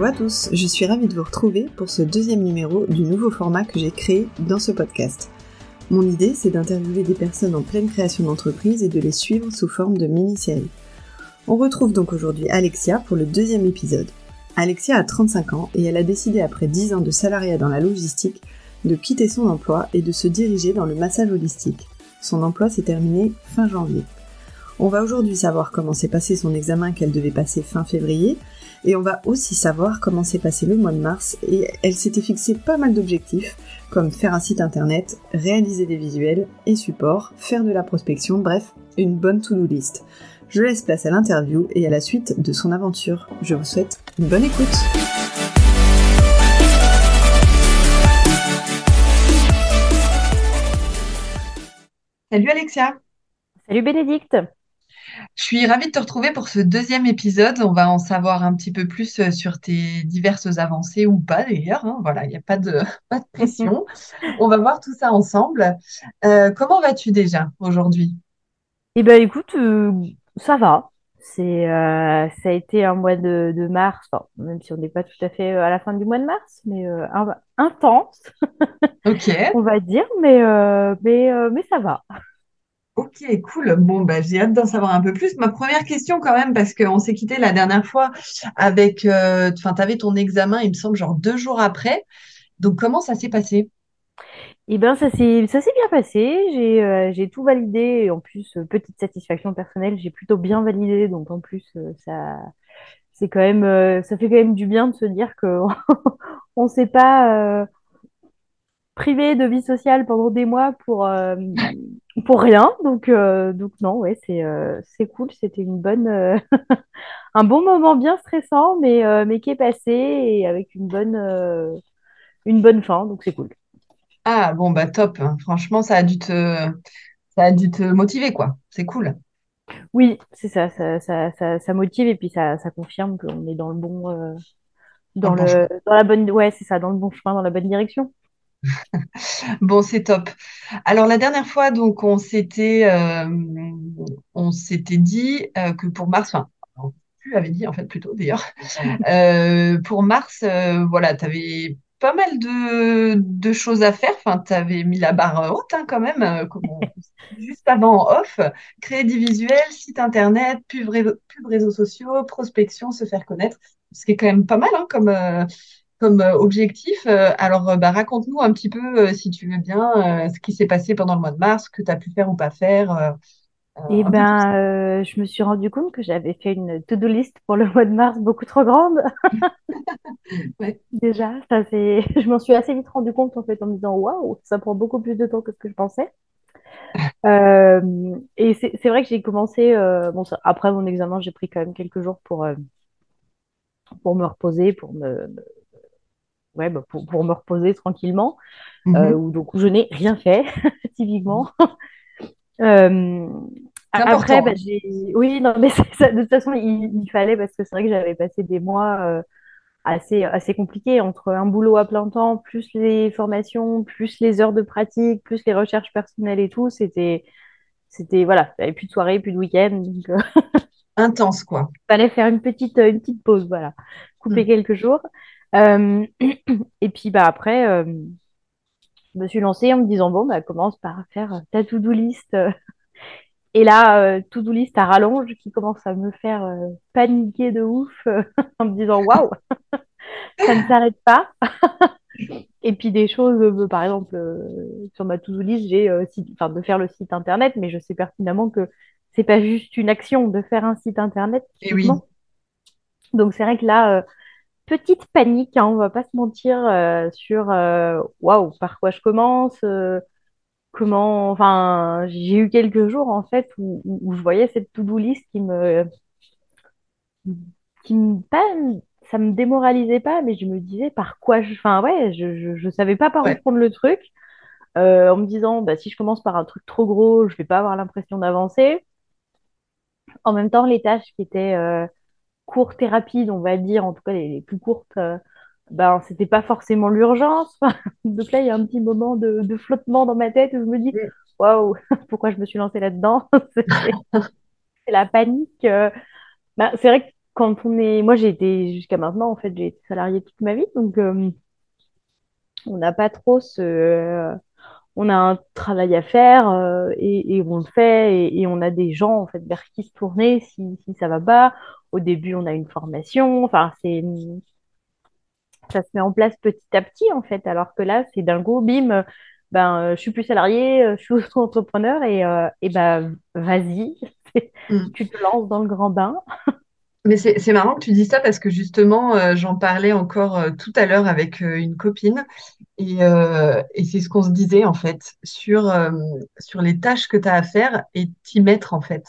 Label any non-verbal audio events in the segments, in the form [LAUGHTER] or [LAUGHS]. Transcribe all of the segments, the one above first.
Bonjour à tous, je suis ravie de vous retrouver pour ce deuxième numéro du nouveau format que j'ai créé dans ce podcast. Mon idée, c'est d'interviewer des personnes en pleine création d'entreprise et de les suivre sous forme de mini-série. On retrouve donc aujourd'hui Alexia pour le deuxième épisode. Alexia a 35 ans et elle a décidé après 10 ans de salariat dans la logistique de quitter son emploi et de se diriger dans le massage holistique. Son emploi s'est terminé fin janvier. On va aujourd'hui savoir comment s'est passé son examen qu'elle devait passer fin février, et on va aussi savoir comment s'est passé le mois de mars, et elle s'était fixé pas mal d'objectifs, comme faire un site internet, réaliser des visuels et supports, faire de la prospection, bref, une bonne to-do list. Je laisse place à l'interview et à la suite de son aventure. Je vous souhaite une bonne écoute. Salut Alexia. Salut Bénédicte. Je suis ravie de te retrouver pour ce deuxième épisode. On va en savoir un petit peu plus euh, sur tes diverses avancées ou pas d'ailleurs. Hein. Voilà, il n'y a pas de, [LAUGHS] pas de pression. On va voir tout ça ensemble. Euh, comment vas-tu déjà aujourd'hui? Eh bien, écoute, euh, ça va. C'est, ça a été un mois de, mars, même si on n'est pas tout à fait à la fin du mois de mars, mais intense, Ok. [LAUGHS] on va dire, mais, mais, mais ça va. Ok, cool. Bon, bah, j'ai hâte d'en savoir un peu plus. Ma première question quand même, parce qu'on s'est quitté la dernière fois avec, euh, enfin, tu avais ton examen, il me semble, genre deux jours après. Donc, comment ça s'est passé? Eh bien, ça s'est, bien passé. J'ai, euh, j'ai tout validé. Et en plus, euh, petite satisfaction personnelle, j'ai plutôt bien validé. Donc, en plus, ça, c'est quand même, ça fait quand même du bien de se dire que [LAUGHS] on ne s'est pas privé de vie sociale pendant des mois pour, pour rien. Donc, euh, donc non, ouais, c'est euh, c'est cool. C'était une bonne, euh, [LAUGHS] un bon moment bien stressant, mais, mais qui est passé et avec une bonne, une bonne fin. Donc c'est cool. Ah bon bah top. Franchement, ça a dû te, ça a dû te motiver quoi. C'est cool. Oui, c'est ça ça, ça, ça, motive et puis ça, ça confirme qu'on est dans le bon, dans le, dans la bonne, ouais, c'est ça, dans le bon chemin, dans la bonne direction. [LAUGHS] Bon, c'est top. Alors la dernière fois, donc on s'était euh, on s'était dit euh, que pour mars, enfin, tu avais dit en fait plutôt d'ailleurs, [LAUGHS] euh, pour mars, voilà, tu avais pas mal de, de choses à faire. Enfin, tu avais mis la barre haute hein, quand même, [LAUGHS] juste avant en off, créer des visuels, site internet, pub, pub réseaux sociaux, prospection, se faire connaître, ce qui est quand même pas mal hein, comme comme euh, objectif. Euh, alors, euh, bah, raconte-nous un petit peu, si tu veux bien, ce qui s'est passé pendant le mois de mars, ce que tu as pu faire ou pas faire. Eh ben, je me suis rendu compte que j'avais fait une to-do list pour le mois de mars beaucoup trop grande. [LAUGHS] Déjà, ça c'est, [LAUGHS] je m'en suis assez vite rendu compte en fait en me disant waouh, ça prend beaucoup plus de temps que ce que je pensais. [LAUGHS] et c'est vrai que j'ai commencé, bon, après mon examen, j'ai pris quand même quelques jours pour, pour me reposer, pour me, ouais, bah, pour, pour, me reposer tranquillement. Euh, mhm. donc, je n'ai rien fait, [LAUGHS] typiquement. [LAUGHS] euh, après, bah, oui, non, mais [LAUGHS] ça, de toute façon, il, fallait parce que c'est vrai que j'avais passé des mois euh, assez, assez compliqués entre un boulot à plein temps, plus les formations, plus les heures de pratique, plus les recherches personnelles et tout. C'était, c'était voilà, j'avais plus de soirée, plus de week-end. Euh, Intense, quoi. Il fallait faire une petite, une petite pause, voilà, couper mm. quelques jours. Euh, [CLEARS THROAT] et puis bah, après, euh, je me suis lancée en me disant, bon, bah, commence par faire ta to-do list. [LAUGHS] Et là, euh, to-do list à rallonge qui commence à me faire paniquer de ouf [LAUGHS] en me disant, waouh, [LAUGHS] ça ne s'arrête pas. Et puis des choses, par exemple, sur ma to-do list, j'ai enfin, de faire le site internet, mais je sais pertinemment que c'est pas juste une action de faire un site internet. Et oui. Donc c'est vrai que là, petite panique, hein, on va pas se mentir, euh, sur euh, waouh, par quoi je commence, euh, comment. Enfin, j'ai eu quelques jours en fait où, je voyais cette to-do list qui me. qui me. Pas, ça me démoralisait pas, mais je me disais par quoi je. Enfin, ouais, je, je, savais pas par où prendre le truc. en me disant, bah, si je commence par un truc trop gros, je vais pas avoir l'impression d'avancer. En même temps, les tâches qui étaient courtes et rapides, on va dire, en tout cas les, plus courtes, euh, ben, c'était pas forcément l'urgence. [LAUGHS] Donc là, il y a un petit moment de, flottement dans ma tête où je me dis, waouh, [LAUGHS] pourquoi je me suis lancée là-dedans? [LAUGHS] C'est la panique. Euh. Ben, c'est vrai que quand on est, moi j'ai été jusqu'à maintenant en fait, j'ai été salariée toute ma vie, donc on n'a pas trop ce, on a un travail à faire euh, et, on le fait et, on a des gens en fait vers qui se tourner si, si ça va pas. Au début, on a une formation. Enfin, c'est ça se met en place petit à petit en fait. Alors que là, c'est d'un go, bim. Ben, euh, je suis plus salarié, euh, je suis auto-entrepreneur et, et ben vas-y, [LAUGHS] mm. tu te lances dans le grand bain. [LAUGHS] Mais c'est marrant que tu dis ça parce que justement, euh, j'en parlais encore euh, tout à l'heure avec euh, une copine et, et c'est ce qu'on se disait en fait sur, sur les tâches que tu as à faire et t'y mettre en fait.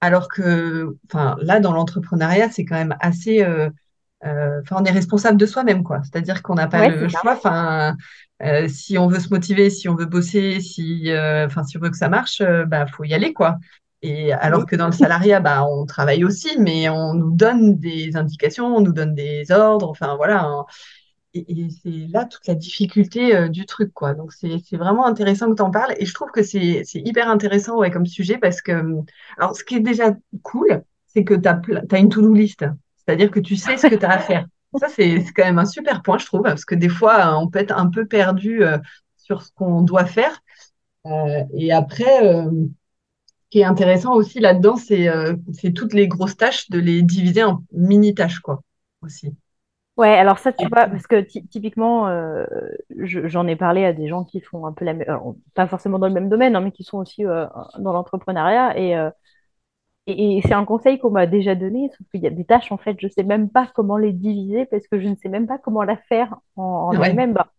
Alors que là, dans l'entrepreneuriat, c'est quand même assez... Enfin, on est responsable de soi-même, quoi. C'est-à-dire qu'on n'a pas le choix. Enfin, si on veut se motiver, si on veut bosser, si, enfin, si on veut que ça marche, bah, faut y aller, quoi. Et alors que dans le salariat, bah, on travaille aussi, mais on nous donne des indications, on nous donne des ordres, enfin voilà. Hein. Et, c'est là toute la difficulté euh, du truc, quoi. Donc c'est vraiment intéressant que tu en parles. Et je trouve que c'est hyper intéressant ouais, comme sujet parce que, alors ce qui est déjà cool, c'est que tu as, as, une to-do list. C'est-à-dire que tu sais ce que tu as à faire. Ça, c'est quand même un super point, je trouve, parce que des fois, on peut être un peu perdu euh, sur ce qu'on doit faire. Euh, et après, qui est intéressant aussi là-dedans, euh, c'est toutes les grosses tâches, de les diviser en mini-tâches, quoi, aussi. Ouais, alors ça, tu vois, parce que typiquement, euh, j'en ai parlé à des gens qui font un peu la même, pas forcément dans le même domaine, hein, mais qui sont aussi euh, dans l'entrepreneuriat. Et, et, c'est un conseil qu'on m'a déjà donné, sauf qu'il y a des tâches, en fait, je sais même pas comment les diviser parce que je ne sais même pas comment la faire en, elle-même. Bah,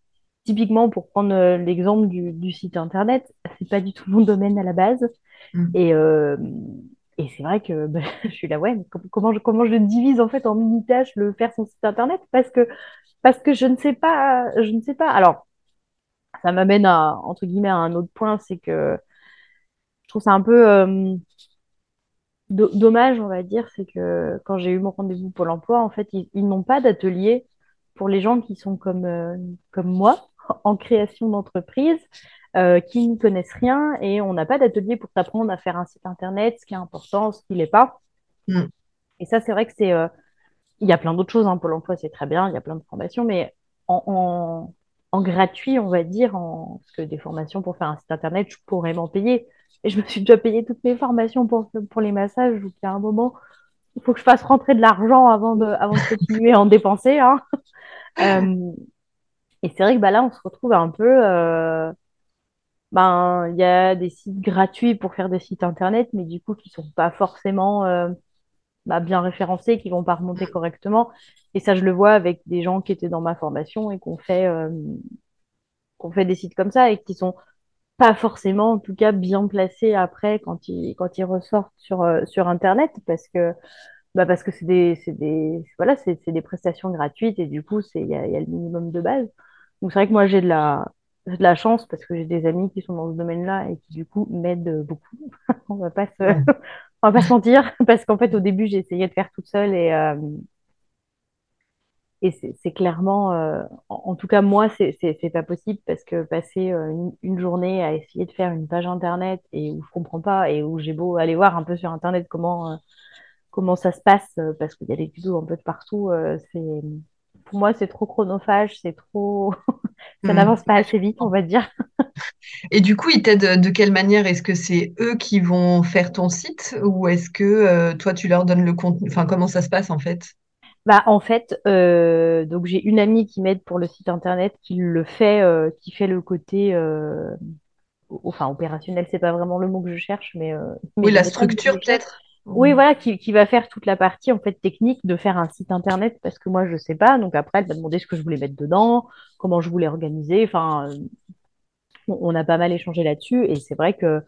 typiquement, pour prendre l'exemple du, du, site internet, c'est pas du tout mon domaine à la base. Mm. Et, euh, et c'est vrai que bah, [LAUGHS] je suis là, ouais, comment, je, comment je divise en fait en mini-tâches le faire son site internet? Parce que, parce que je ne sais pas, je ne sais pas. Alors, ça m'amène à, entre guillemets, à un autre point, c'est que je trouve ça un peu euh, dommage, on va dire, c'est que quand j'ai eu mon rendez-vous pour l'emploi, en fait, ils, n'ont pas d'atelier pour les gens qui sont comme, euh, comme moi [LAUGHS] en création d'entreprise euh, qui ne connaissent rien et on n'a pas d'atelier pour t'apprendre à faire un site internet, ce qui est important, ce qui l'est pas. Mm. Et ça, c'est vrai que c'est. Euh, il y a plein d'autres choses. Hein. Pôle emploi, c'est très bien, il y a plein de formations, mais en, en, gratuit, on va dire, en... parce que des formations pour faire un site internet, je pourrais m'en payer. Et je me suis déjà payé toutes mes formations pour, pour les massages, donc il y a un moment, il faut que je fasse rentrer de l'argent avant de, avant de continuer à en dépenser. Hein. [LAUGHS] Euh, et c'est vrai que bah, là, on se retrouve un peu ben il y a des sites gratuits pour faire des sites internet, mais du coup qui sont pas forcément euh, bah, bien référencés, qui vont pas remonter correctement. Et ça, je le vois avec des gens qui étaient dans ma formation et qu'on fait euh, qu'on fait des sites comme ça et qui sont pas forcément, en tout cas, bien placés après quand ils quand ils ressortent sur euh, sur internet, parce que bah parce que c'est des c'est des voilà c'est des prestations gratuites et du coup c'est il y a, y a le minimum de base. Donc c'est vrai que moi j'ai de la j'ai de la chance parce que j'ai des amis qui sont dans ce domaine-là et qui du coup m'aident beaucoup. [LAUGHS] on va pas se, [LAUGHS] on va pas se mentir [LAUGHS] parce qu'en fait au début j'ai essayé de faire toute seule et euh, et c'est clairement, euh, en, tout cas moi c'est pas possible parce que passer euh, une, journée à essayer de faire une page internet et où je comprends pas et où j'ai beau aller voir un peu sur internet comment comment ça se passe parce qu'il y a des tutos un peu de partout, c'est pour moi c'est trop chronophage, c'est trop [LAUGHS] ça hmm. n'avance pas assez vite, on va dire. Et du coup, ils t'aident de quelle manière? Est-ce que c'est eux qui vont faire ton site ou est-ce que euh, toi, tu leur donnes le contenu? Enfin, comment ça se passe en fait? Bah, en fait, euh, donc j'ai une amie qui m'aide pour le site internet, qui le fait, euh, qui fait le côté, enfin opérationnel, c'est pas vraiment le mot que je cherche, mais, mais oui, la structure peut-être? Oui, voilà, qui, qui, va faire toute la partie en fait technique de faire un site internet parce que moi je sais pas. Donc après, elle m'a demandé ce que je voulais mettre dedans, comment je voulais organiser. Enfin, on a pas mal échangé là-dessus et c'est vrai que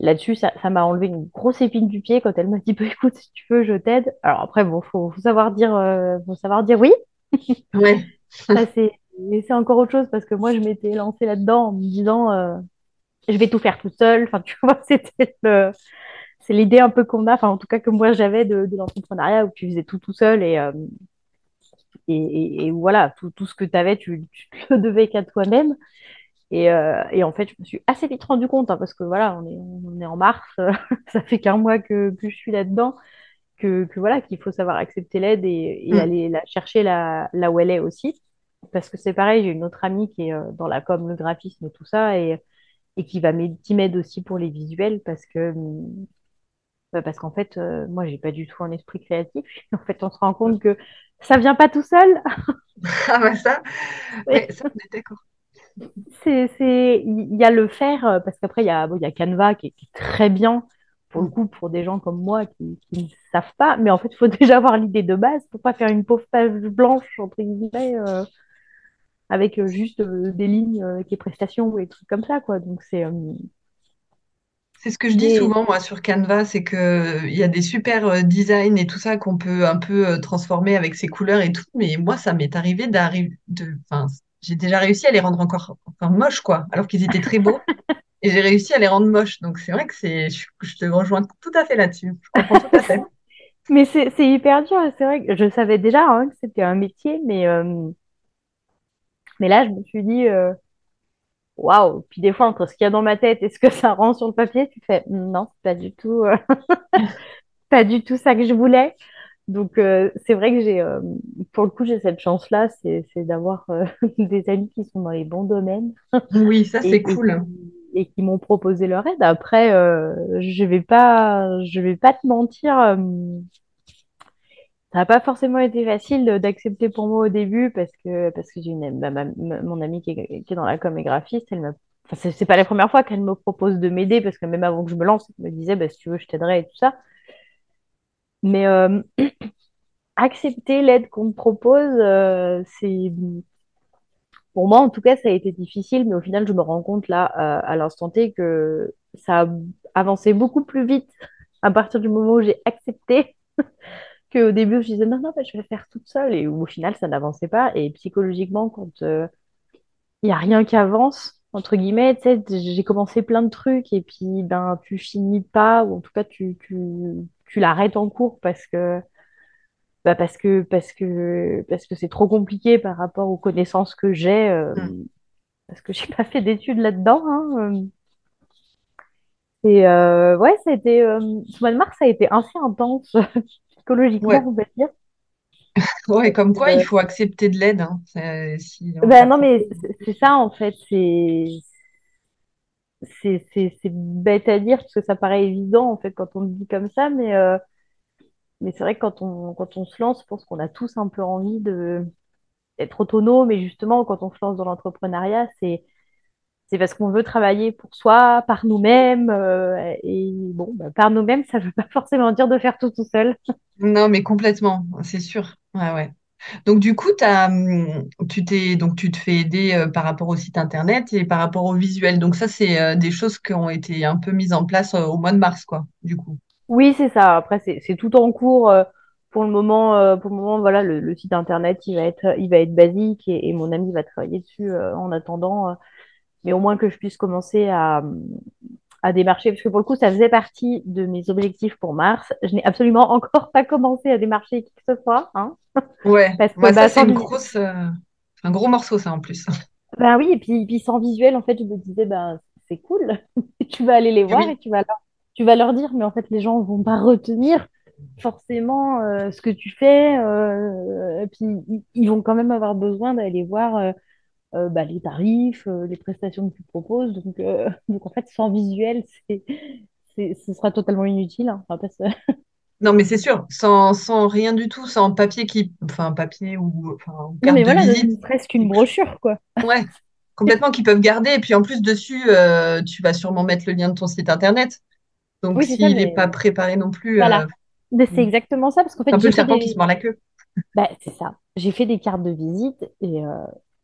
là-dessus, ça, ça m'a enlevé une grosse épine du pied quand elle m'a dit [LAUGHS] bah, écoute, si tu veux, je t'aide. Alors après, bon, faut, faut savoir dire, euh, faut savoir dire oui. [LAUGHS] Ouais. ça c'est c'est encore autre chose parce que moi je m'étais lancée là-dedans en me disant euh, je vais tout faire toute seule. Enfin, tu [LAUGHS] vois, c'était le c'est l'idée un peu qu'on a, enfin en tout cas que moi j'avais de, l'entrepreneuriat où tu faisais tout tout seul et, euh, et, voilà, tout, tout ce que tu avais, tu, [LAUGHS] le devais qu'à toi-même. Et, euh, et, en fait, je me suis assez vite rendu compte, hein, parce que voilà, on est, on est en mars, [LAUGHS] ça fait qu'un mois que, que, je suis là-dedans, que, voilà, qu'il faut savoir accepter l'aide et, mm. aller la chercher là, là où elle est aussi. Parce que c'est pareil, j'ai une autre amie qui est dans la com, le graphisme et tout ça, et, et qui va m'aider aussi pour les visuels parce que bah, parce qu'en fait, moi, j'ai pas du tout un esprit créatif. [LAUGHS] En fait, on se rend compte que ça vient pas tout seul. [LAUGHS] ah bah ça, [LAUGHS] ouais, ça on est d'accord c'est, il y a le faire, euh, parce qu'après, il y a, bon, il y a Canva qui est, très bien, pour le coup, pour des gens comme moi qui, ne savent pas. Mais en fait, il faut déjà avoir l'idée de base pour pas faire une pauvre page blanche, entre guillemets, euh, avec euh, juste des lignes avec les prestations ou des trucs comme ça, quoi. Donc, c'est. C'est ce que je dis souvent, moi, sur Canva, c'est qu'il y a des super designs et tout ça qu'on peut un peu transformer avec ses couleurs et tout. Mais moi, ça m'est arrivé d'arriver, de, enfin, j'ai déjà réussi à les rendre encore, encore moches, quoi, alors qu'ils étaient très beaux. [LAUGHS] et j'ai réussi à les rendre moches. Donc c'est vrai que c'est, je, te rejoins tout à fait là-dessus. Je comprends tout à fait. [LAUGHS] mais c'est hyper dur. C'est vrai que je savais déjà hein, que c'était un métier, mais, euh, mais là, je me suis dit, euh, waouh. Puis des fois, entre ce qu'il y a dans ma tête et ce que ça rend sur le papier, tu fais, non, pas du tout, euh, [LAUGHS] pas du tout ça que je voulais. Donc, euh, c'est vrai que j'ai, euh, pour le coup, j'ai cette chance-là, c'est, d'avoir euh, [LAUGHS] des amis qui sont dans les bons domaines. [LAUGHS] Oui, ça, c'est cool. Et, qui m'ont proposé leur aide. Après, je vais pas, je vais pas te mentir, ça n'a pas forcément été facile d'accepter pour moi au début parce que, parce que j'ai une, mon amie qui est, dans la com et graphiste, elle m'a Enfin, c'est pas la première fois qu'elle me propose de m'aider parce que même avant que je me lance, elle me disait bah, si tu veux, je t'aiderai et tout ça. Mais euh, [CLEARS THROAT] accepter l'aide qu'on me propose, euh, c'est pour moi en tout cas ça a été difficile, mais au final je me rends compte là à l'instant T que ça a avancé beaucoup plus vite à partir du moment où j'ai accepté [LAUGHS] qu'au début je disais non non bah, je vais faire toute seule et au final ça n'avançait pas et psychologiquement quand il n'y a rien qui avance entre guillemets, tu sais, j'ai commencé plein de trucs et puis ben tu finis pas ou en tout cas tu, tu, tu l'arrêtes en cours parce que bah parce que parce que parce que c'est trop compliqué par rapport aux connaissances que j'ai euh, mm. parce que j'ai pas fait d'études là-dedans hein, euh. et euh, ouais ça a été ce mois de mars ça a été assez intense [LAUGHS] psychologiquement on va dire. [LAUGHS] Ouais comme quoi il faut accepter de l'aide hein. ben non mais c'est ça en fait c'est bête à dire parce que ça paraît évident en fait quand on le dit comme ça, mais, euh, mais c'est vrai que quand on, quand on se lance, je pense qu'on a tous un peu envie d'être autonome et justement quand on se lance dans l'entrepreneuriat, c'est c'est parce qu'on veut travailler pour soi, par nous-mêmes. Euh, et bon, bah, par nous-mêmes, ça ne veut pas forcément dire de faire tout tout seul. Non, mais complètement, c'est sûr. Ouais, ouais. Donc du coup, hum, tu t'es donc tu te fais aider euh, par rapport au site internet et par rapport au visuel. Donc ça, c'est euh, des choses qui ont été un peu mises en place au mois de mars, quoi, du coup. Oui, c'est ça. Après, c'est tout en cours. pour le moment, pour le moment, voilà, le, site internet, il va être, il va être basique et, mon ami va travailler dessus en attendant. Mais au moins que je puisse commencer à, à démarcher, parce que pour le coup, ça faisait partie de mes objectifs pour mars. Je n'ai absolument encore pas commencé à démarcher qui que ce soit. Hein ouais, [LAUGHS] parce que, bah, ça, c'est une grosse, euh, un gros morceau, ça, en plus. [LAUGHS] Ben oui, et puis, puis sans visuel, en fait, je me disais, ben, c'est cool. [LAUGHS] tu vas aller les voir et tu vas, leur, tu vas leur dire, mais en fait, les gens vont pas retenir forcément euh, ce que tu fais. Euh, et puis, ils vont quand même avoir besoin d'aller voir euh, bah, les tarifs, euh, les prestations que tu proposes. Donc, euh, [LAUGHS] donc en fait, sans visuel, c'est, ce sera totalement inutile. Hein. non, mais c'est sûr, sans, sans, rien du tout, sans papier qui, enfin papier ou enfin, non, mais voilà, presque une brochure, quoi. Ouais, complètement qu'ils peuvent garder. Et puis en plus dessus, tu vas sûrement mettre le lien de ton site internet. Donc s'il n'est pas préparé non plus. Voilà. c'est hmm. exactement ça, parce qu'en fait, un peu le serpent qui se mord la queue. Bah, c'est ça. J'ai fait des cartes de visite et,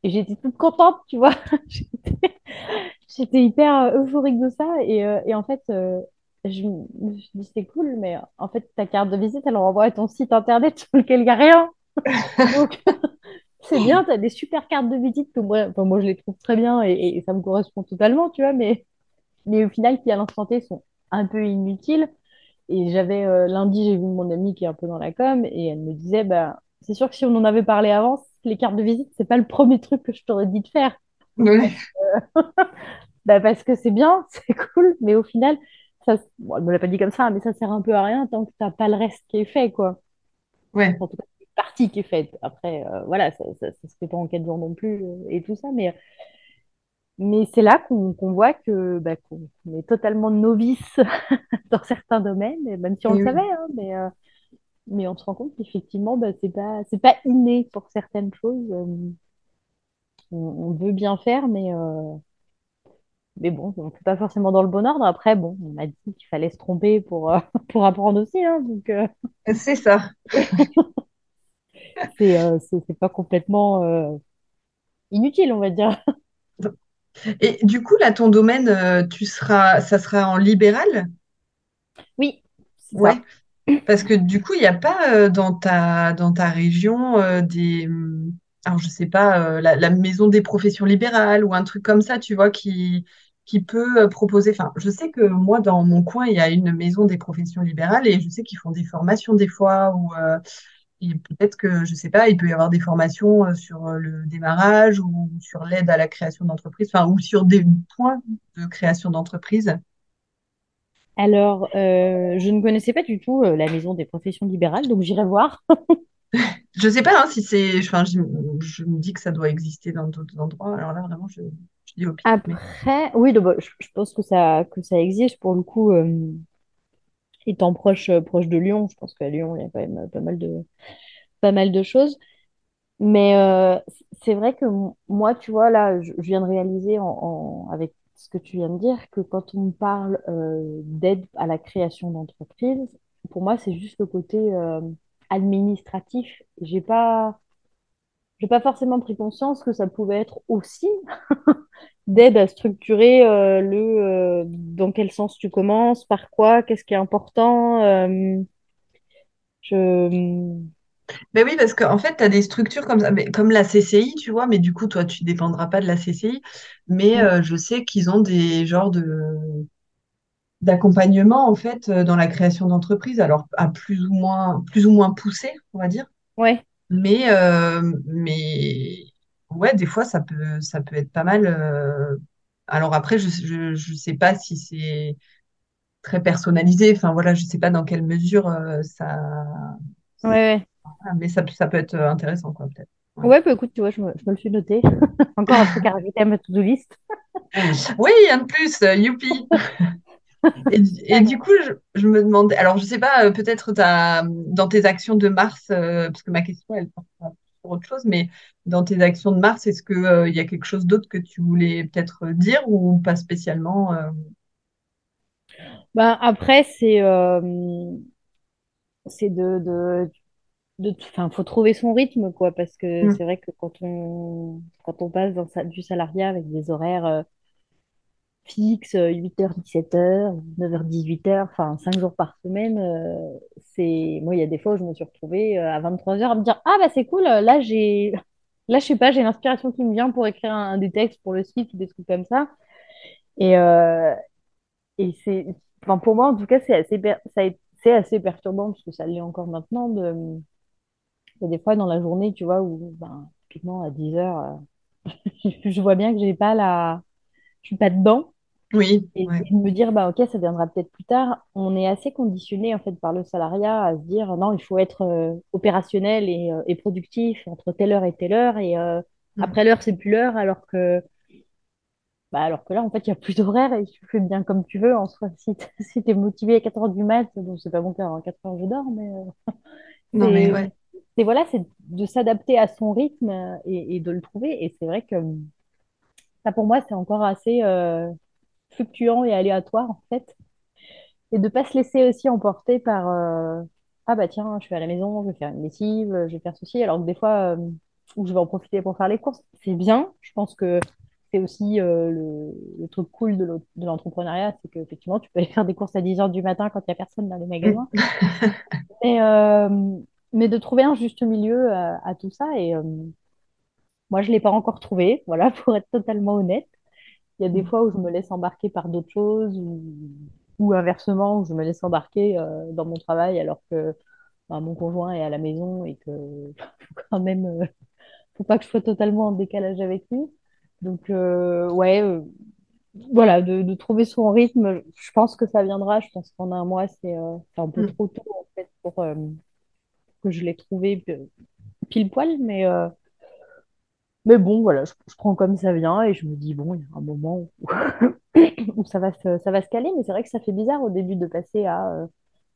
et j'étais toute contente, tu vois. [LAUGHS] J'étais hyper euh, euphorique de ça. Et, euh, et en fait, euh, je me suis dit, c'est cool, mais en fait, ta carte de visite, elle renvoie à ton site internet sur lequel il n'y a rien. [LAUGHS] Donc, [LAUGHS] c'est bien, tu as des super cartes de visite que moi, enfin, moi je les trouve très bien et, et, ça me correspond totalement, tu vois, mais, mais au final, qui à l'instant T sont un peu inutiles. Et j'avais lundi, j'ai vu mon amie qui est un peu dans la com et elle me disait, bah, c'est sûr que si on en avait parlé avant, les cartes de visite, c'est pas le premier truc que je t'aurais dit de faire. Oui. [LAUGHS] bah parce que c'est bien, [LAUGHS] c'est cool, mais au final, ça, bon, elle me l'a pas dit comme ça, mais ça sert un peu à rien tant que t'as pas le reste qui est fait, quoi. Ouais. En tout cas, une partie qui est faite. Après, euh, voilà, ça, ça, ça se fait pas en quatre jours non plus euh, et tout ça, mais, mais c'est là qu'on voit que bah, qu'on est totalement novice [LAUGHS] dans certains domaines, même si on Et le savait, hein, mais, euh, mais on se rend compte qu'effectivement, bah, c'est pas, c'est pas inné pour certaines choses. euh, on, on veut bien faire, mais, euh, mais bon, on ne fait pas forcément dans le bon ordre. Après, bon, on m'a dit qu'il fallait se tromper pour, euh, [LAUGHS] pour apprendre aussi, hein, donc euh, C'est ça. [LAUGHS] c'est c'est pas complètement inutile, on va dire. Et du coup, là, ton domaine, tu seras, ça sera en libéral? Oui, c'est Ouais. ça. Parce que du coup, il n'y a pas euh, dans ta, dans ta région euh, des... hum, Alors, je sais pas, euh, la, la maison des professions libérales ou un truc comme ça, tu vois, qui, qui peut euh, proposer... Enfin, je sais que moi, dans mon coin, il y a une maison des professions libérales et je sais qu'ils font des formations des fois ou euh, et peut-être que, je sais pas, il peut y avoir des formations euh, sur le démarrage ou sur l'aide à la création d'entreprise, enfin, ou sur des points de création d'entreprise. Alors, euh, je ne connaissais pas du tout euh, la maison des professions libérales, donc j'irai voir. [LAUGHS] Je sais pas hein, si c'est. Enfin, je, je me dis que ça doit exister dans d'autres endroits. Alors là, vraiment, je, je dis au pif. Mais Après, oui, donc, je, je pense que ça, que ça existe pour le coup. euh, étant proche, proche de Lyon, je pense qu'à Lyon, il y a quand même pas mal de, pas mal de choses. Mais c'est vrai que moi, tu vois, là, je, je viens de réaliser en, en- avec ce que tu viens de dire que quand on parle euh, d'aide à la création d'entreprise, pour moi, c'est juste le côté euh, administratif. J'ai pas, pas forcément pris conscience que ça pouvait être aussi [LAUGHS] d'aide à structurer euh, le dans quel sens tu commences, par quoi, qu'est-ce qui est important. je... Ben oui, parce qu'en fait, tu as des structures comme ça, mais comme la CCI, tu vois, mais du coup, toi, tu dépendras pas de la CCI. Mais Mm. euh, je sais qu'ils ont des genres de d'accompagnement, en fait, euh, dans la création d'entreprise. Alors, à plus ou moins, plus ou moins poussé, on va dire. Ouais, Mais, euh, mais ouais, des fois, ça peut, ça peut être pas mal. euh. Alors après, je, je, je sais pas si c'est très personnalisé. Enfin, voilà, je sais pas dans quelle mesure ça, ouais, ouais. Ah, mais ça, peut- ça peut être euh, intéressant, quoi, peut-être. Ouais. Ouais, bah écoute, tu vois, je me, je me le suis noté. [LAUGHS] Encore un truc à rajouter à ma to-do list. [LAUGHS] Oui, un de plus, euh, youpi. [LAUGHS] Et, du coup, je, je me demandais, alors je sais pas, euh, peut-être dans tes actions de mars, euh, parce que ma question, elle porte sur autre chose, mais dans tes actions de mars, est-ce que, euh, il y a quelque chose d'autre que tu voulais peut-être dire ou pas spécialement euh, Bah, après, c'est c'est de, de, enfin, faut trouver son rythme, quoi, parce que hmm, c'est vrai que quand on, quand on passe dans sa- du salariat avec des horaires euh, fixes, 8h, 17h, 9h, 18h, enfin, 5 jours par semaine, euh, c'est, moi, il y a des fois où je me suis retrouvée euh, à 23h à me dire, ah, bah, c'est cool, là, j'ai, [LAUGHS] là, je sais pas, j'ai l'inspiration qui me vient pour écrire un, un des textes pour le site ou des trucs comme ça. Et, euh, et c'est, enfin, pour moi, en tout cas, c'est assez, per- ça a été- c'est assez perturbant, parce que ça l'est encore maintenant, de, il y a des fois dans la journée, tu vois, où, ben, typiquement à 10 heures, euh, [LAUGHS] je vois bien que j'ai pas la, je suis pas dedans. Oui, Et, ouais. et me dire, bah, ok, ça viendra peut-être plus tard. On est assez conditionné, en fait, par le salariat à se dire, non, il faut être euh, opérationnel et, euh, et productif entre telle heure et telle heure. Et euh, Hmm. après l'heure, c'est plus l'heure, alors que, bah, alors que là, en fait, il n'y a plus d'horaire et tu fais bien comme tu veux. En soi, si t- [LAUGHS] si t'es motivé à 4 heures du mat, bon, c'est pas mon cas, à 4 heures, je dors, mais Non, mais ouais. C'est voilà, c'est de s'adapter à son rythme euh, et, et de le trouver. Et c'est vrai que ça, pour moi, c'est encore assez euh, fluctuant et aléatoire, en fait. Et de pas se laisser aussi emporter par euh, ah bah tiens, je suis à la maison, je vais faire une lessive, je vais faire ceci, alors que des fois, euh, où je vais en profiter pour faire les courses, c'est bien. Je pense que c'est aussi euh, le, le truc cool de l'entrepreneuriat, c'est qu'effectivement, tu peux aller faire des courses à 10 heures du matin quand il n'y a personne dans les magasins. [LAUGHS] Mais, euh, mais de trouver un juste milieu à, à tout ça, et euh, moi, je ne l'ai pas encore trouvé, [LAUGHS] voilà, pour être totalement honnête. Il y a des fois où je me laisse embarquer par d'autres choses ou, ou inversement, où je me laisse embarquer euh, dans mon travail alors que bah, mon conjoint est à la maison et que [LAUGHS] quand même, euh, faut pas que je sois totalement en décalage avec lui. Donc, euh, ouais, euh, voilà, de, trouver son rythme. Je pense que ça viendra. Je pense qu'en un mois, c'est un peu Mm. trop tôt en fait pour que je l'ai trouvé pile poil, mais mais bon, voilà, je, prends comme ça vient et je me dis bon, il y a un moment [COUGHS] où, ça va se, ça va se caler, mais c'est vrai que ça fait bizarre au début de passer à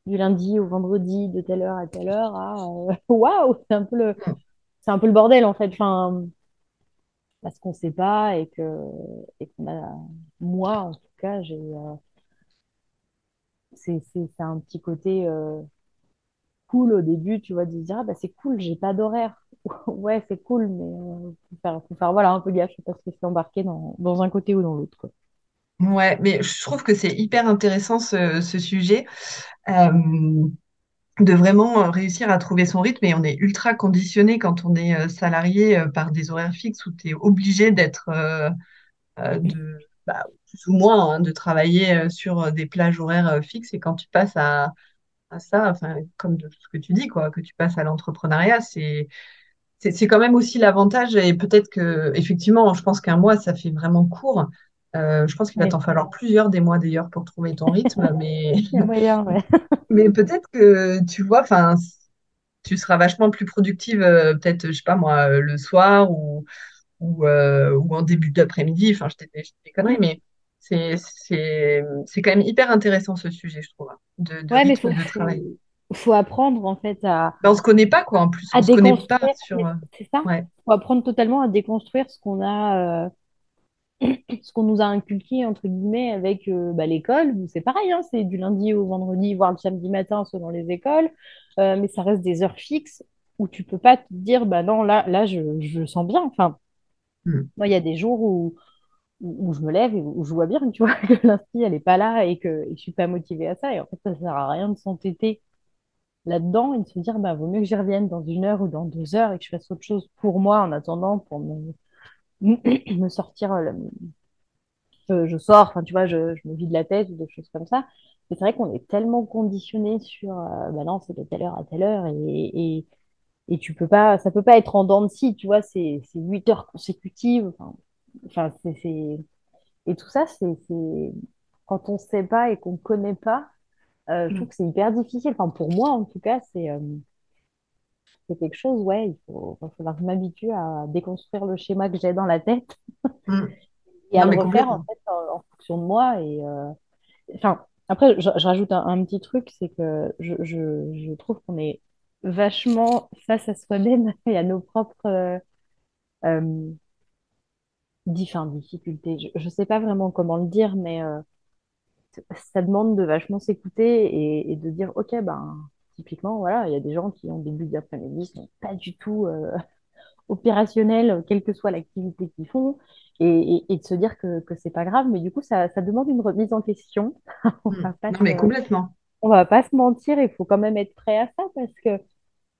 du lundi au vendredi, de telle heure à telle heure, à [LAUGHS] waouh, c'est un peu le, un peu le bordel en fait. Enfin, parce qu'on ne sait pas et que et moi en tout cas j'ai euh, c'est un petit côté euh, cool au début tu vois de dire ah, bah c'est cool j'ai pas d'horaire. [LAUGHS] Ouais c'est cool mais euh, faut faire, faut faire voilà un peu gaffe parce que c'est embarqué dans, dans un côté ou dans l'autre Ouais, mais je trouve que c'est hyper intéressant ce, sujet. Euh, de vraiment euh, réussir à trouver son rythme. Et on est ultra conditionné quand on est euh, salarié par des horaires fixes où tu es obligé d'être de bah, plus ou moins hein, de travailler sur des plages horaires fixes. Et quand tu passes à, à ça, enfin comme de ce que tu dis quoi, que tu passes à l'entrepreneuriat, c'est c'est c'est quand même aussi l'avantage et peut-être que effectivement, je pense qu'un mois ça fait vraiment court. Euh, je pense qu'il va t'en falloir plusieurs des mois d'ailleurs pour trouver ton rythme, [LAUGHS] mais moyen ouais [LAUGHS] mais peut-être que tu vois, enfin tu seras vachement plus productive, euh, peut-être, je sais pas moi, euh, le soir ou, ou, euh, ou en début d'après-midi. Enfin, je t'ai je t'ai des conneries, mais c'est, c'est, c'est quand même hyper intéressant ce sujet, je trouve, de, de ouais mais faut, de travail. faut apprendre en fait à, Ben, on se connaît pas, quoi, en plus. On se connaît pas sur. euh, c'est ça Ouais. faut apprendre totalement à déconstruire ce qu'on a euh, [CLEARS THROAT] ce qu'on nous a inculqué, entre guillemets, avec euh, bah, l'école, c'est pareil, hein, c'est du lundi au vendredi, voire le samedi matin selon les écoles, euh, mais ça reste des heures fixes où tu peux pas te dire, bah non, là, là je, je sens bien. Enfin, Mm. moi, il y a des jours où, où, je me lève et où je vois bien, tu vois, [LAUGHS] que l'inspi, elle est pas là et que, que je suis pas motivée à ça. Et en fait, ça sert à rien de s'entêter là-dedans et de se dire, bah, vaut mieux que j'y revienne dans une heure ou dans deux heures et que je fasse autre chose pour moi en attendant pour me, [CLEARS THROAT] me sortir euh, je, je sors, enfin, tu vois, je, je me vide la tête ou des choses comme ça. C'est vrai qu'on est tellement conditionné sur, euh, bah non, c'est de telle heure à telle heure et, et, et tu peux pas, ça peut pas être en dents de scie, tu vois, c'est c'est huit heures consécutives. Enfin c'est. Et tout ça, c'est, quand on sait pas et qu'on connaît pas, euh, je trouve Mm. que c'est hyper difficile. Enfin, pour moi, en tout cas, c'est euh, c'est quelque chose, ouais, il faut, il va falloir que je m'habitue à déconstruire le schéma que j'ai dans la tête [LAUGHS] Mm. et à Non, le refaire, en fait, en, en fonction de moi et, euh, Enfin, après, je, je rajoute un, un petit truc, c'est que je, je, je trouve qu'on est vachement face à soi-même [LAUGHS] et à nos propres euh, dif- enfin, difficultés. Je ne sais pas vraiment comment le dire, mais euh, ça demande de vachement s'écouter et, et de dire, OK, ben, typiquement, voilà, il y a des gens qui, en début d'après-midi, sont pas du tout euh, [LAUGHS] opérationnels, quelle que soit l'activité qu'ils font, et, et, et de se dire que, que c'est pas grave, mais du coup, ça, ça demande une remise en question. [LAUGHS] On Mm. va pas Non, mais complètement. on va pas se mentir, il faut quand même être prêt à ça parce que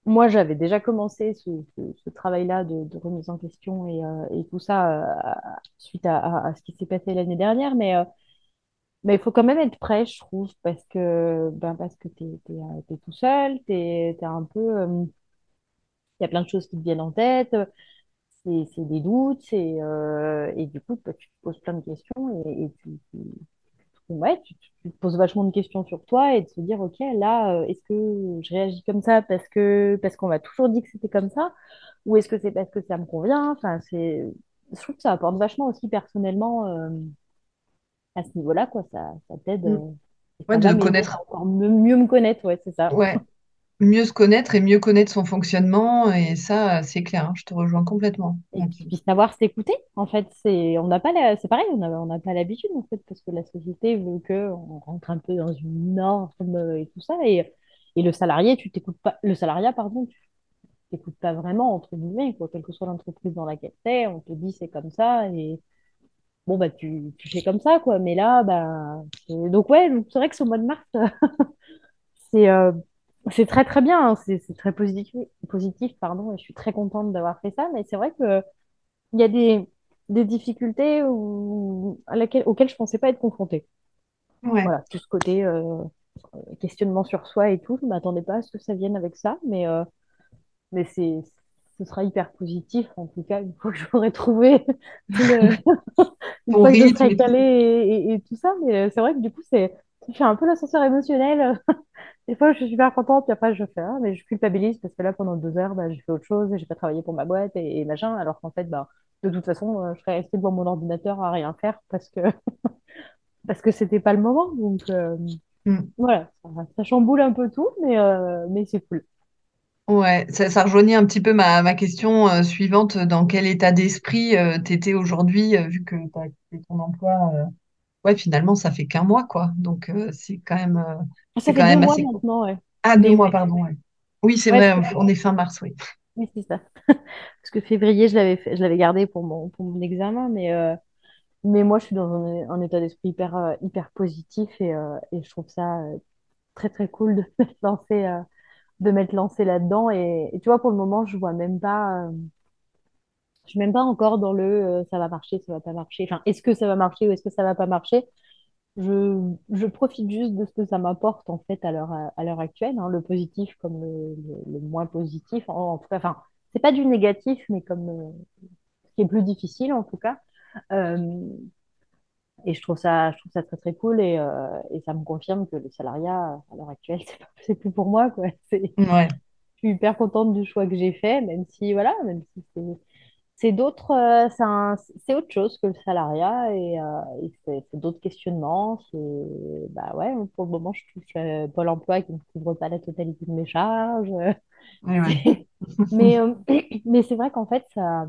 moi, j'avais déjà commencé ce, ce- ce travail-là de, de remise en question et, euh, et tout ça euh, suite à, à- ce qui s'est passé l'année dernière. Mais, euh, il faut quand même être prêt, je trouve, parce que, ben, parce que t'es, euh, tout seul, t'es, t'es un peu, euh, il y a plein de choses qui te viennent en tête, c'est, des doutes, c'est, euh, et du coup, tu te poses plein de questions et, et tu- ouais, tu, te poses vachement de questions sur toi et de se dire, OK, là, euh, est-ce que je réagis comme ça parce que parce qu'on m'a toujours dit que c'était comme ça, ou est-ce que c'est parce que ça me convient? Enfin, c'est, je trouve que ça apporte vachement aussi personnellement euh, à ce niveau-là, quoi. Ça, ça t'aide, Mm. euh, Ouais, de connaître. encore mieux, mieux me connaître, ouais, c'est ça. Ouais. [LAUGHS] Mieux se connaître et mieux connaître son fonctionnement. Et ça, c'est clair, hein, je te rejoins complètement Et puis, savoir s'écouter, en fait, c'est, on n'a pas la, c'est pareil, on n'a on pas l'habitude, en fait, parce que la société veut que on rentre un peu dans une norme euh, et tout ça, et, et le salarié, tu t'écoutes pas, le salariat, pardon, tu t'écoutes pas vraiment, entre guillemets, quoi, quelle que soit l'entreprise dans laquelle t'es, on te dit c'est comme ça, et bon, bah, tu, tu fais comme ça, quoi, mais là, bah, donc ouais, c'est vrai que ce mois de mars, [LAUGHS] c'est, euh, c'est très, très bien, hein, c'est très positif, positif, pardon, et je suis très contente d'avoir fait ça, mais c'est vrai que il y a des, des difficultés où, à laquelle, auxquelles je ne pensais pas être confrontée. Ouais. Voilà, tout ce côté euh, questionnement sur soi et tout, je ne m'attendais pas à ce que ça vienne avec ça, mais, euh, mais c'est, ce sera hyper positif, en tout cas, une fois que j'aurai trouvé [LAUGHS] le... [LAUGHS] une fois que je serai et tout. calée et, et- et tout ça. Mais euh, c'est vrai que du coup, c'est, fait un peu l'ascenseur émotionnel. Des fois, je suis super contente, puis après, je fais, ah, mais je culpabilise parce que là, pendant deux heures, bah, j'ai fait autre chose, et j'ai pas travaillé pour ma boîte et, et machin, alors qu'en fait, bah, de toute façon, euh, je serais restée devant mon ordinateur à rien faire parce que [LAUGHS] parce que c'était pas le moment. Donc euh, Mm. voilà, ça, ça chamboule un peu tout, mais, euh, mais c'est cool. Ouais, ça, ça rejoignait un petit peu ma, ma question euh, suivante. Dans quel état d'esprit euh, t'étais aujourd'hui, euh, vu que tu as quitté ton emploi? Ouais, finalement, ça fait qu'un mois, quoi. Donc, c'est quand même, c'est fait quand même mois assez maintenant, ouais. Ah, deux Mais mois, ouais, pardon, ouais. Oui, c'est vrai, on est fin mars, oui. oui, c'est ça. [LAUGHS] Parce que février, je l'avais fait- je l'avais gardé pour mon, pour mon examen, mais, euh, mais moi, je suis dans un, un état d'esprit hyper, euh, hyper positif et, euh, et je trouve ça euh, très, très cool de [LAUGHS] m'être lancé, de m'être lancé là-dedans. Et, et tu vois, pour le moment, je vois même pas, je suis même pas encore dans le ça va marcher, ça va pas marcher. Enfin, est-ce que ça va marcher ou est-ce que ça va pas marcher? Je, je profite juste de ce que ça m'apporte en fait à l'heure à l'heure actuelle, hein, le positif comme le, le- le moins positif. En, en tout cas, enfin, c'est pas du négatif, mais comme euh, ce qui est plus difficile en tout cas. Euh, et je trouve ça, je trouve ça très très cool et, euh, et ça me confirme que le salariat à l'heure actuelle, [LAUGHS] c'est plus pour moi quoi. Ouais, je suis hyper contente du choix que j'ai fait, même si voilà, même si c'est c'est d'autres, euh, c'est autre chose que le salariat et, euh, et c'est d'autres questionnements. Bah ouais, pour le moment, je touche euh, Pôle emploi qui ne couvre pas la totalité de mes charges. ouais, ouais. C'est- [LAUGHS] Mais, euh, [CLEARS THROAT] mais c'est vrai qu'en fait, ça,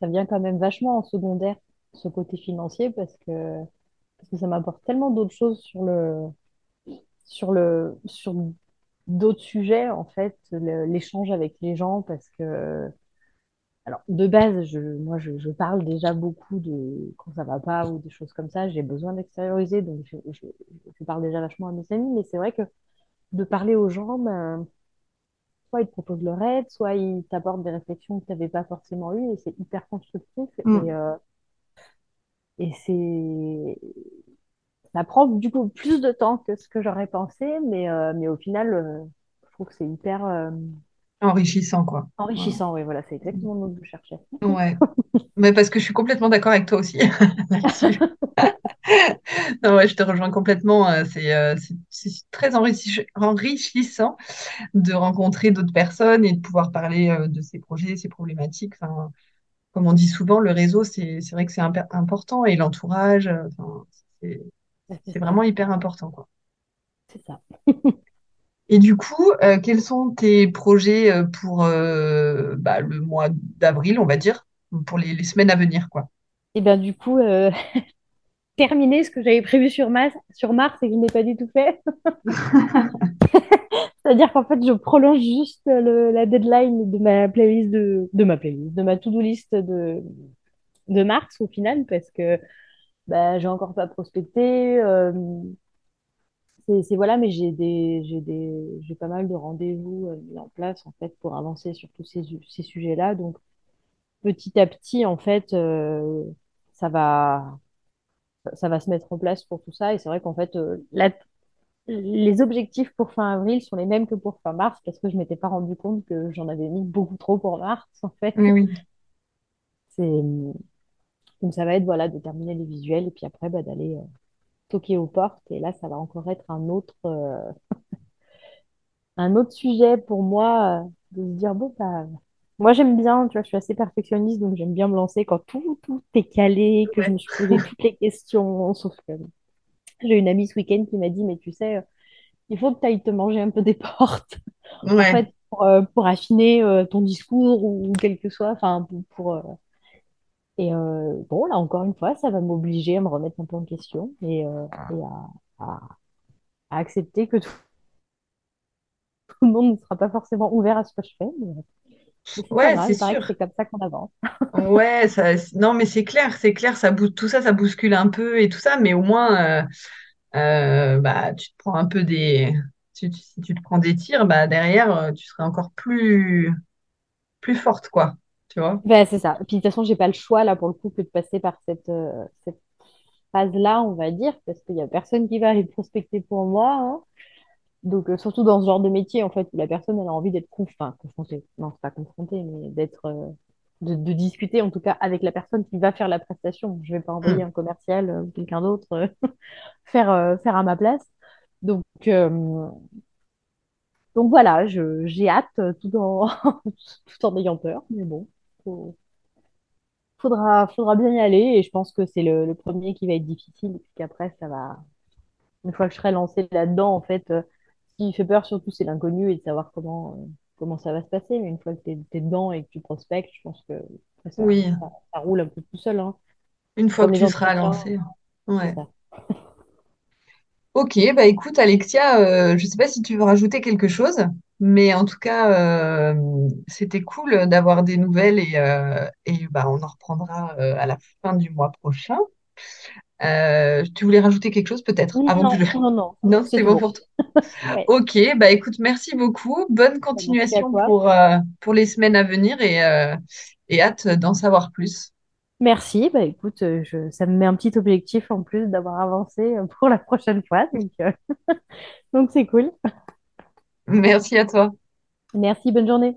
ça vient quand même vachement en secondaire, ce côté financier, parce que, parce que ça m'apporte tellement d'autres choses sur le, sur le, sur d'autres sujets, en fait, l'échange avec les gens, parce que Alors, de base, je, moi, je, je parle déjà beaucoup de quand ça va pas ou des choses comme ça. J'ai besoin d'extérioriser, donc je, je- je parle déjà vachement à mes amis. Mais c'est vrai que de parler aux gens, ben, soit ils te proposent leur aide, soit ils t'apportent des réflexions que tu n'avais pas forcément eues, et c'est hyper constructif. Et, Mm. euh, et c'est, ça prend du coup plus de temps que ce que j'aurais pensé, mais, euh, mais au final, euh, je trouve que c'est hyper euh, Enrichissant, quoi. Voilà. enrichissant. Oui, voilà, c'est exactement le mot que je cherchais. Ouais. Mais parce que je suis complètement d'accord avec toi aussi. [LAUGHS] Non, ouais, je te rejoins complètement. euh, C'est euh, c'est- très enrichi- enrichissant de rencontrer d'autres personnes et de pouvoir parler euh, de ses projets, ses problématiques. Enfin, comme on dit souvent, le réseau, c'est vrai que c'est important et l'entourage, enfin, c'est vraiment hyper important, c'est ça. [LAUGHS] Et du coup, euh, quels sont tes projets euh, pour euh, bah, le mois d'avril, on va dire, pour les, semaines à venir, quoi? Et bien du coup, [LAUGHS] terminer ce que j'avais prévu sur Mars, sur Mars et que je n'ai pas du tout fait. [LAUGHS] C'est-à-dire qu'en fait, je prolonge juste la deadline de ma playlist de, de ma playlist, de ma to-do list de, de mars au final, parce que bah, j'ai encore pas prospecté. C'est, voilà, mais j'ai des, j'ai des, j'ai pas mal de rendez-vous euh, mis en place en fait pour avancer sur tous ces, ces sujets-là. Donc petit à petit, en fait, euh, ça va, ça va se mettre en place pour tout ça. Et c'est vrai qu'en fait, euh, les objectifs pour fin avril sont les mêmes que pour fin mars parce que je m'étais pas rendu compte que j'en avais mis beaucoup trop pour mars, en fait. Oui, oui. C'est, donc ça va être voilà, de terminer les visuels et puis après bah, d'aller euh, toquer aux portes. Et là, ça va encore être un autre, euh, [LAUGHS] un autre sujet pour moi euh, de se dire, bon, bah, moi j'aime bien, tu vois, je suis assez perfectionniste, donc j'aime bien me lancer quand tout, tout est calé, que je me suis posé toutes les questions, sauf que j'ai une amie ce week-end qui m'a dit, mais tu sais, euh, il faut que tu ailles te manger un peu des portes, [LAUGHS] en fait, pour, euh, pour affiner euh, ton discours ou quel que soit, enfin, pour, pour, euh, et euh, bon, là, encore une fois, ça va m'obliger à me remettre un peu en question et, euh, et à, à- à accepter que tout, tout [LAUGHS] le monde ne sera pas forcément ouvert à ce que je fais, mais, mais Ouais, c'est sûr. c'est comme ça qu'on avance. [LAUGHS] Ouais, ça, non, mais c'est clair, c'est clair, ça tout ça, ça bouscule un peu et tout ça, mais au moins, euh, bah, tu te prends un peu des, tu- tu- si tu te prends des tirs, bah, derrière, tu serais encore plus, plus forte, quoi, tu vois? Ben, c'est ça. Puis de toute façon, j'ai pas le choix là pour le coup que de passer par cette, euh, cette phase-là, on va dire, parce qu'il y a personne qui va aller prospecter pour moi. hein. Donc, euh, surtout dans ce genre de métier, en fait, où la personne, elle a envie d'être conf- enfin, confrontée. Non, c'est pas confrontée, mais d'être, euh, de, de discuter, en tout cas, avec la personne qui va faire la prestation. Je vais pas envoyer Mm. un commercial euh, ou quelqu'un d'autre [LAUGHS] faire, faire à ma place. Donc, donc voilà, j'ai hâte tout en, [LAUGHS] tout en ayant peur. Mais bon, faut- faudra, faudra bien y aller. Et je pense que c'est le, le premier qui va être difficile. Et qu'après, ça va, une fois que je serai lancée là-dedans, en fait, euh, ce qui fait peur surtout, c'est l'inconnu et de savoir comment, euh, comment ça va se passer. Mais une fois que tu es, dedans et que tu prospectes, je pense que ça, Oui, ça, ça roule un peu tout seul. Hein. une fois que tu seras entretiens, lancé. c'est Ouais. Ok, bah écoute, Alexia, euh, je sais pas si tu veux rajouter quelque chose, mais en tout cas, euh, c'était cool d'avoir des nouvelles et, euh, et bah, on en reprendra euh, à la fin du mois prochain. Tu voulais rajouter quelque chose peut-être avant que Non, je... non, non, Non, [LAUGHS] c'est bon bon. pour toi. [LAUGHS] Ouais. Ok, bah écoute, merci beaucoup. Bonne à continuation pour, pour les semaines à venir et, et hâte d'en savoir plus. Merci. Bah, écoute, je, ça me met un petit objectif en plus d'avoir avancé pour la prochaine fois. Donc, [LAUGHS] donc c'est cool. Merci à toi. Merci, bonne journée.